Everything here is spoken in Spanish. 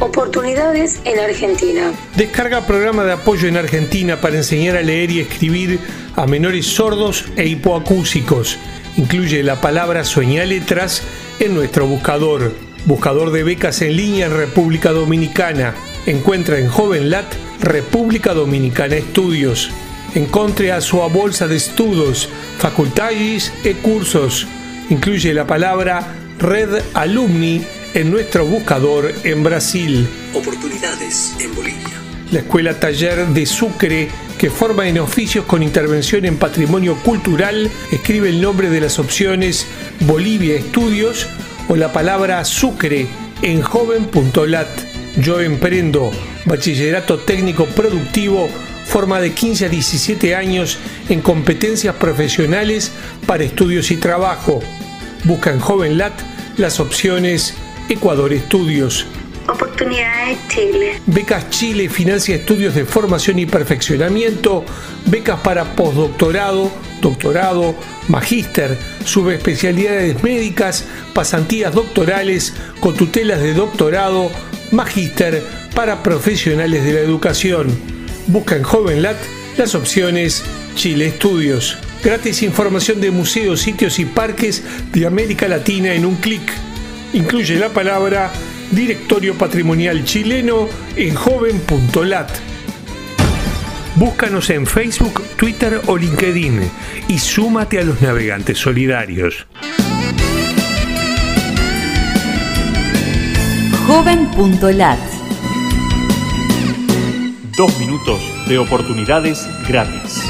Oportunidades en Argentina. Descarga programa de apoyo en Argentina para enseñar a leer y escribir a menores sordos e hipoacúsicos. Incluye la palabra sueña letras en nuestro buscador. Buscador de becas en línea en República Dominicana. Encuentra en JovenLat República Dominicana Estudios. Encontre a su bolsa de estudios, facultades e cursos. Incluye la palabra Red Alumni en nuestro buscador en Brasil. Oportunidades en Bolivia. La Escuela Taller de Sucre, que forma en oficios con intervención en patrimonio cultural, escribe el nombre de las opciones Bolivia Estudios o la palabra Sucre en joven.lat. Yo emprendo bachillerato técnico productivo, forma de 15 a 17 años en competencias profesionales para estudios y trabajo. Busca en JovenLat las opciones Ecuador Estudios. Oportunidades Chile. Becas Chile financia estudios de formación y perfeccionamiento, becas para postdoctorado, doctorado, magíster, subespecialidades médicas, pasantías doctorales, con tutelas de doctorado, magíster para profesionales de la educación. Busca en JovenLat las opciones Chile Estudios. Gratis información de museos, sitios y parques de América Latina en un clic incluye la palabra Directorio Patrimonial Chileno en joven.lat. Búscanos en Facebook, Twitter o LinkedIn y súmate a los navegantes solidarios. Joven.lat Dos minutos de oportunidades gratis.